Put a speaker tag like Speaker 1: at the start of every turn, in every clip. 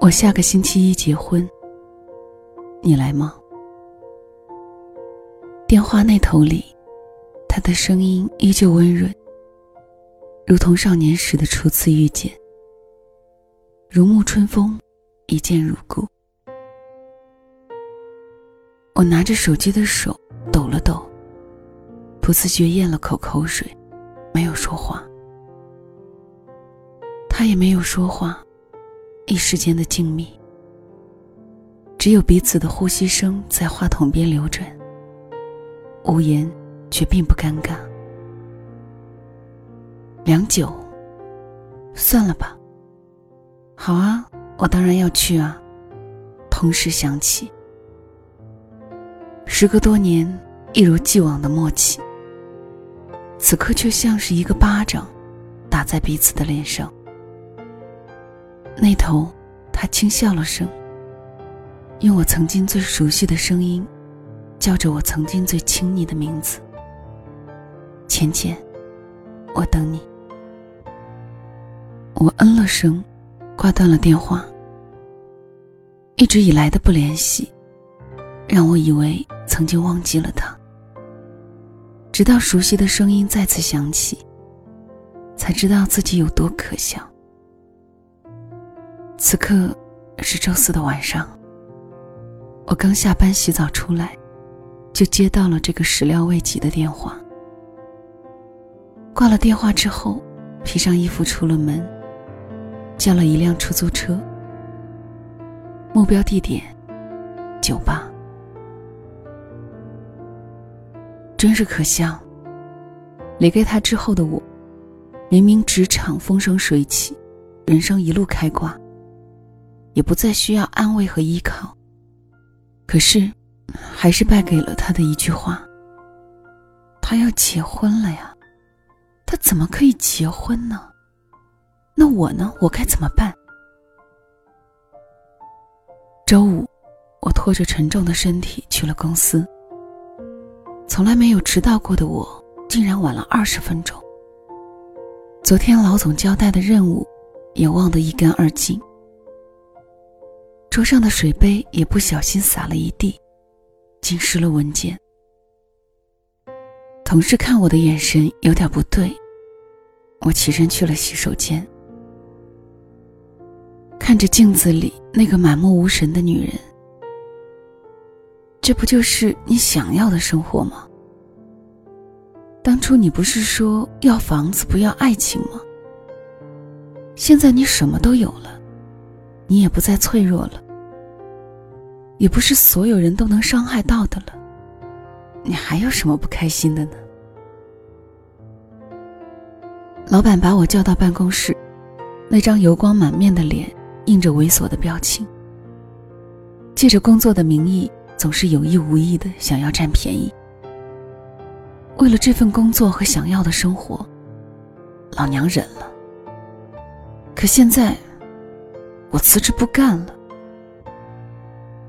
Speaker 1: 我下个星期一结婚，你来吗？电话那头里，他的声音依旧温润，如同少年时的初次遇见，如沐春风，一见如故。我拿着手机的手抖了抖，不自觉咽了口口水，没有说话。他也没有说话。一时间的静谧，只有彼此的呼吸声在话筒边流转。无言，却并不尴尬。良久，算了吧。好啊，我当然要去啊。同时想起，时隔多年，一如既往的默契，此刻却像是一个巴掌，打在彼此的脸上。那头，他轻笑了声，用我曾经最熟悉的声音，叫着我曾经最亲昵的名字。浅浅，我等你。我嗯了声，挂断了电话。一直以来的不联系，让我以为曾经忘记了他。直到熟悉的声音再次响起，才知道自己有多可笑。此刻是周四的晚上。我刚下班洗澡出来，就接到了这个始料未及的电话。挂了电话之后，披上衣服出了门，叫了一辆出租车。目标地点：酒吧。真是可笑。离开他之后的我，明明职场风生水起，人生一路开挂。也不再需要安慰和依靠。可是，还是败给了他的一句话。他要结婚了呀，他怎么可以结婚呢？那我呢？我该怎么办？周五，我拖着沉重的身体去了公司。从来没有迟到过的我，竟然晚了二十分钟。昨天老总交代的任务，也忘得一干二净。桌上的水杯也不小心洒了一地，浸湿了文件。同事看我的眼神有点不对，我起身去了洗手间，看着镜子里那个满目无神的女人。这不就是你想要的生活吗？当初你不是说要房子不要爱情吗？现在你什么都有了。你也不再脆弱了，也不是所有人都能伤害到的了，你还有什么不开心的呢？老板把我叫到办公室，那张油光满面的脸印着猥琐的表情，借着工作的名义，总是有意无意的想要占便宜。为了这份工作和想要的生活，老娘忍了。可现在。我辞职不干了，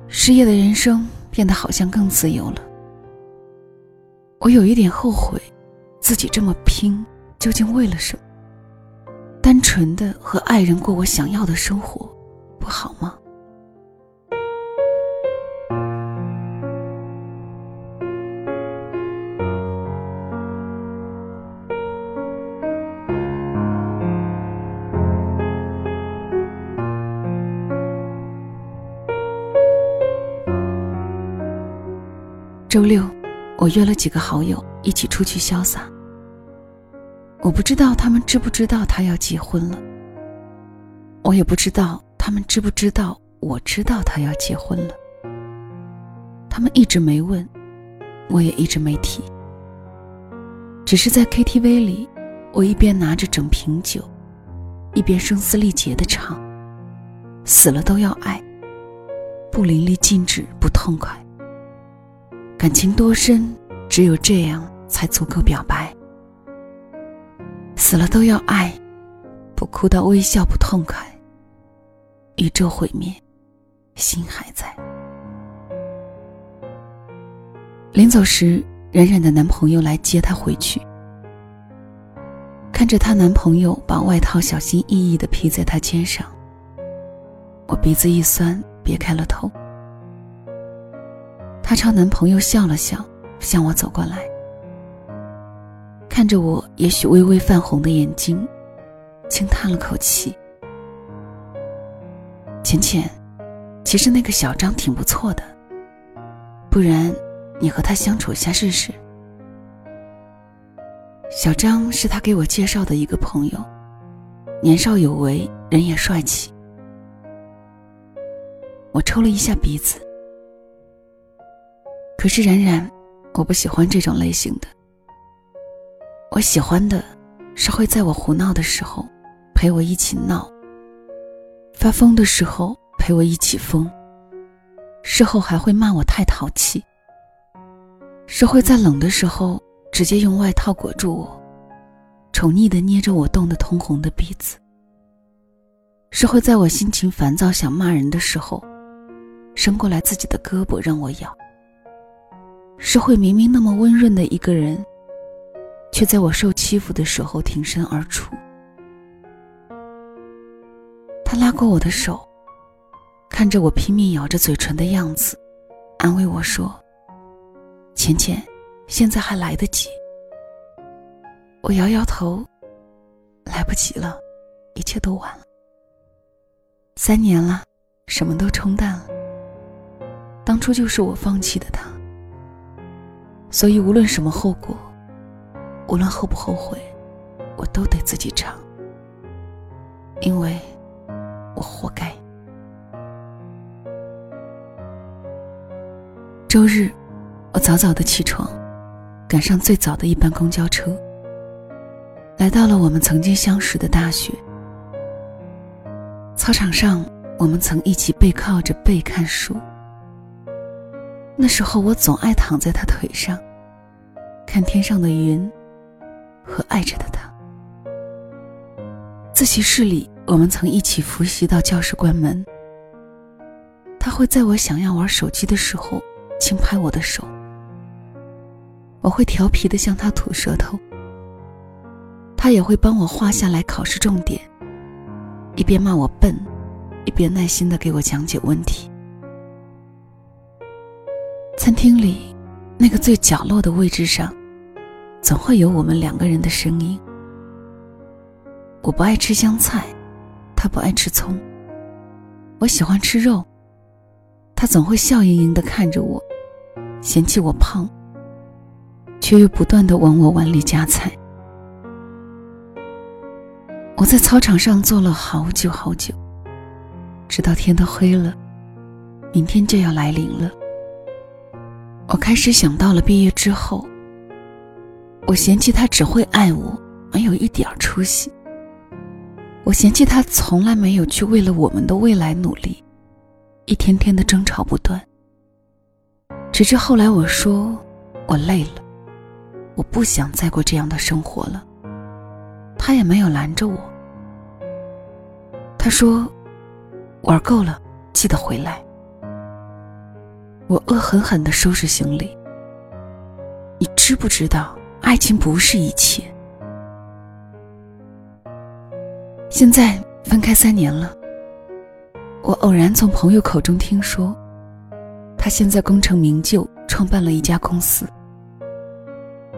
Speaker 1: 失业的人生变得好像更自由了。我有一点后悔，自己这么拼究竟为了什么？单纯的和爱人过我想要的生活，不好吗？周六，我约了几个好友一起出去潇洒。我不知道他们知不知道他要结婚了，我也不知道他们知不知道我知道他要结婚了。他们一直没问，我也一直没提。只是在 KTV 里，我一边拿着整瓶酒，一边声嘶力竭的唱：“死了都要爱，不淋漓尽致不痛快。”感情多深，只有这样才足够表白。死了都要爱，不哭到微笑不痛快。宇宙毁灭，心还在。临走时，冉冉的男朋友来接她回去，看着她男朋友把外套小心翼翼的披在她肩上，我鼻子一酸，别开了头。她朝男朋友笑了笑，向我走过来，看着我也许微微泛红的眼睛，轻叹了口气。浅浅，其实那个小张挺不错的，不然你和他相处一下试试。小张是他给我介绍的一个朋友，年少有为，人也帅气。我抽了一下鼻子，可是冉冉，我不喜欢这种类型的。我喜欢的，是会在我胡闹的时候，陪我一起闹。发疯的时候陪我一起疯，事后还会骂我太淘气。是会在冷的时候直接用外套裹住我，宠溺的捏着我冻得通红的鼻子。是会在我心情烦躁想骂人的时候，伸过来自己的胳膊让我咬。是会明明那么温润的一个人，却在我受欺负的时候挺身而出。他拉过我的手，看着我拼命咬着嘴唇的样子，安慰我说：“浅浅，现在还来得及。”我摇摇头，来不及了，一切都晚了。三年了，什么都冲淡了。当初就是我放弃的他，所以无论什么后果，无论后不后悔，我都得自己尝，因为。我活该。周日，我早早的起床，赶上最早的一班公交车，来到了我们曾经相识的大学。操场上，我们曾一起背靠着背看书。那时候，我总爱躺在他腿上，看天上的云，和爱着的他。自习室里。我们曾一起复习到教室关门，他会在我想要玩手机的时候轻拍我的手，我会调皮的向他吐舌头，他也会帮我画下来考试重点，一边骂我笨，一边耐心的给我讲解问题。餐厅里那个最角落的位置上，总会有我们两个人的声音。我不爱吃香菜。他不爱吃葱，我喜欢吃肉。他总会笑盈盈的看着我，嫌弃我胖，却又不断的往我碗里夹菜。我在操场上坐了好久好久，直到天都黑了，明天就要来临了。我开始想到了毕业之后，我嫌弃他只会爱我，没有一点出息。我嫌弃他从来没有去为了我们的未来努力，一天天的争吵不断。直至后来我说我累了，我不想再过这样的生活了。他也没有拦着我。他说玩够了，记得回来。我恶狠狠的收拾行李。你知不知道，爱情不是一切。现在分开三年了，我偶然从朋友口中听说，他现在功成名就，创办了一家公司。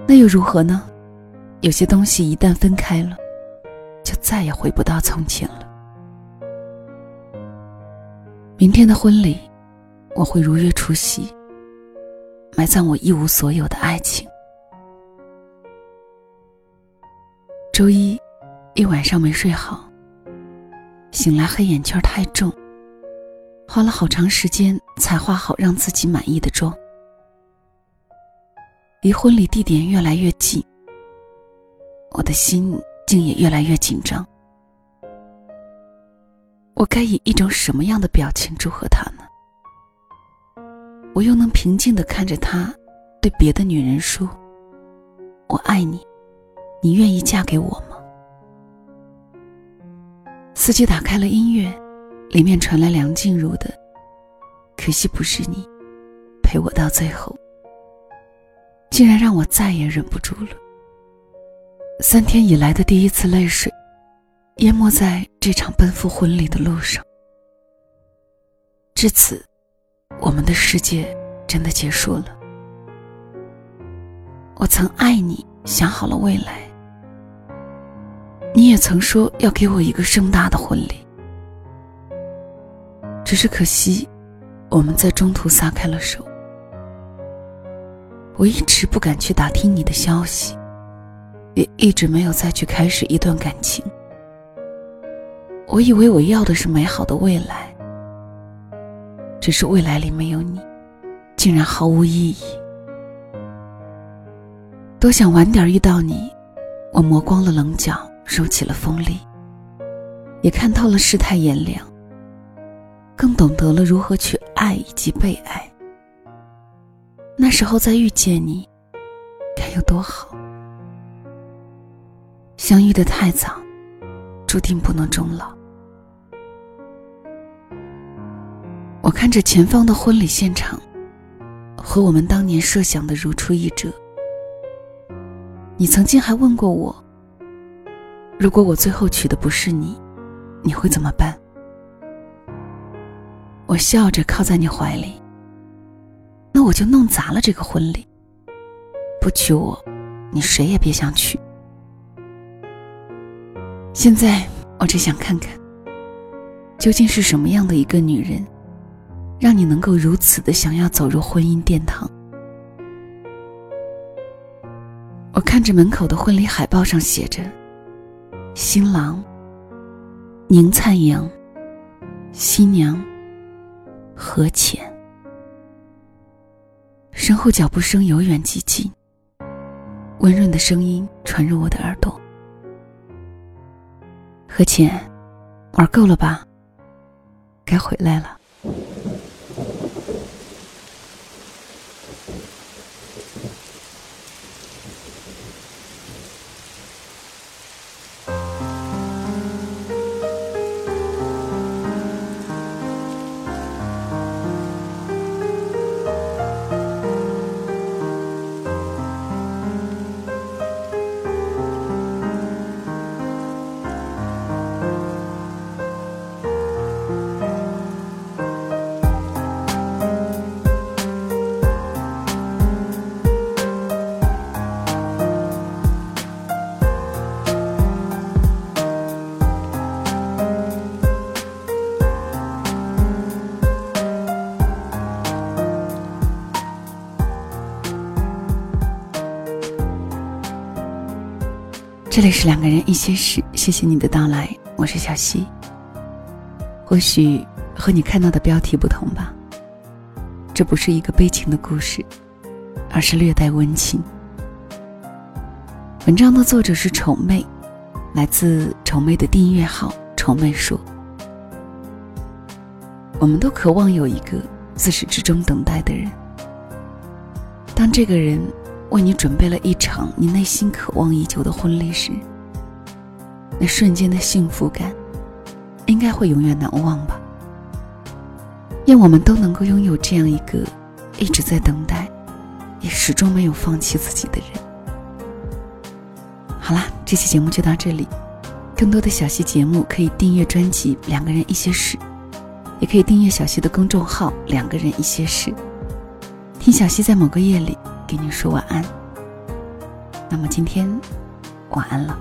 Speaker 1: 那又如何呢？有些东西一旦分开了，就再也回不到从前了。明天的婚礼，我会如约出席，埋葬我一无所有的爱情。周一。一晚上没睡好，醒来黑眼圈太重，花了好长时间才化好让自己满意的妆。离婚礼地点越来越近，我的心竟也越来越紧张。我该以一种什么样的表情祝贺他呢？我又能平静的看着他，对别的女人说：“我爱你，你愿意嫁给我吗？”司机打开了音乐，里面传来梁静茹的“可惜不是你陪我到最后”，竟然让我再也忍不住了。三天以来的第一次泪水，淹没在这场奔赴婚礼的路上。至此，我们的世界真的结束了。我曾爱你，想好了未来。你也曾说要给我一个盛大的婚礼，只是可惜，我们在中途撒开了手。我一直不敢去打听你的消息，也一直没有再去开始一段感情。我以为我要的是美好的未来，只是未来里没有你，竟然毫无意义。多想晚点遇到你，我磨光了棱角。收起了锋利，也看透了世态炎凉，更懂得了如何去爱以及被爱。那时候再遇见你，该有多好！相遇的太早，注定不能终老。我看着前方的婚礼现场，和我们当年设想的如出一辙。你曾经还问过我。如果我最后娶的不是你，你会怎么办？我笑着靠在你怀里。那我就弄砸了这个婚礼。不娶我，你谁也别想娶。现在我只想看看，究竟是什么样的一个女人，让你能够如此的想要走入婚姻殿堂？我看着门口的婚礼海报上写着。新郎宁灿阳，新娘何浅。身后脚步声由远及近，温润的声音传入我的耳朵。何浅，玩够了吧？该回来了。这里是两个人一些事，谢谢你的到来，我是小溪。或许和你看到的标题不同吧，这不是一个悲情的故事，而是略带温情。文章的作者是丑妹，来自丑妹的订阅号“丑妹说”。我们都渴望有一个自始至终等待的人，当这个人。为你准备了一场你内心渴望已久的婚礼时，那瞬间的幸福感，应该会永远难忘吧。愿我们都能够拥有这样一个一直在等待，也始终没有放弃自己的人。好啦，这期节目就到这里。更多的小溪节目可以订阅专辑《两个人一些事》，也可以订阅小溪的公众号《两个人一些事》，听小溪在某个夜里。给你说晚安。那么今天，晚安了。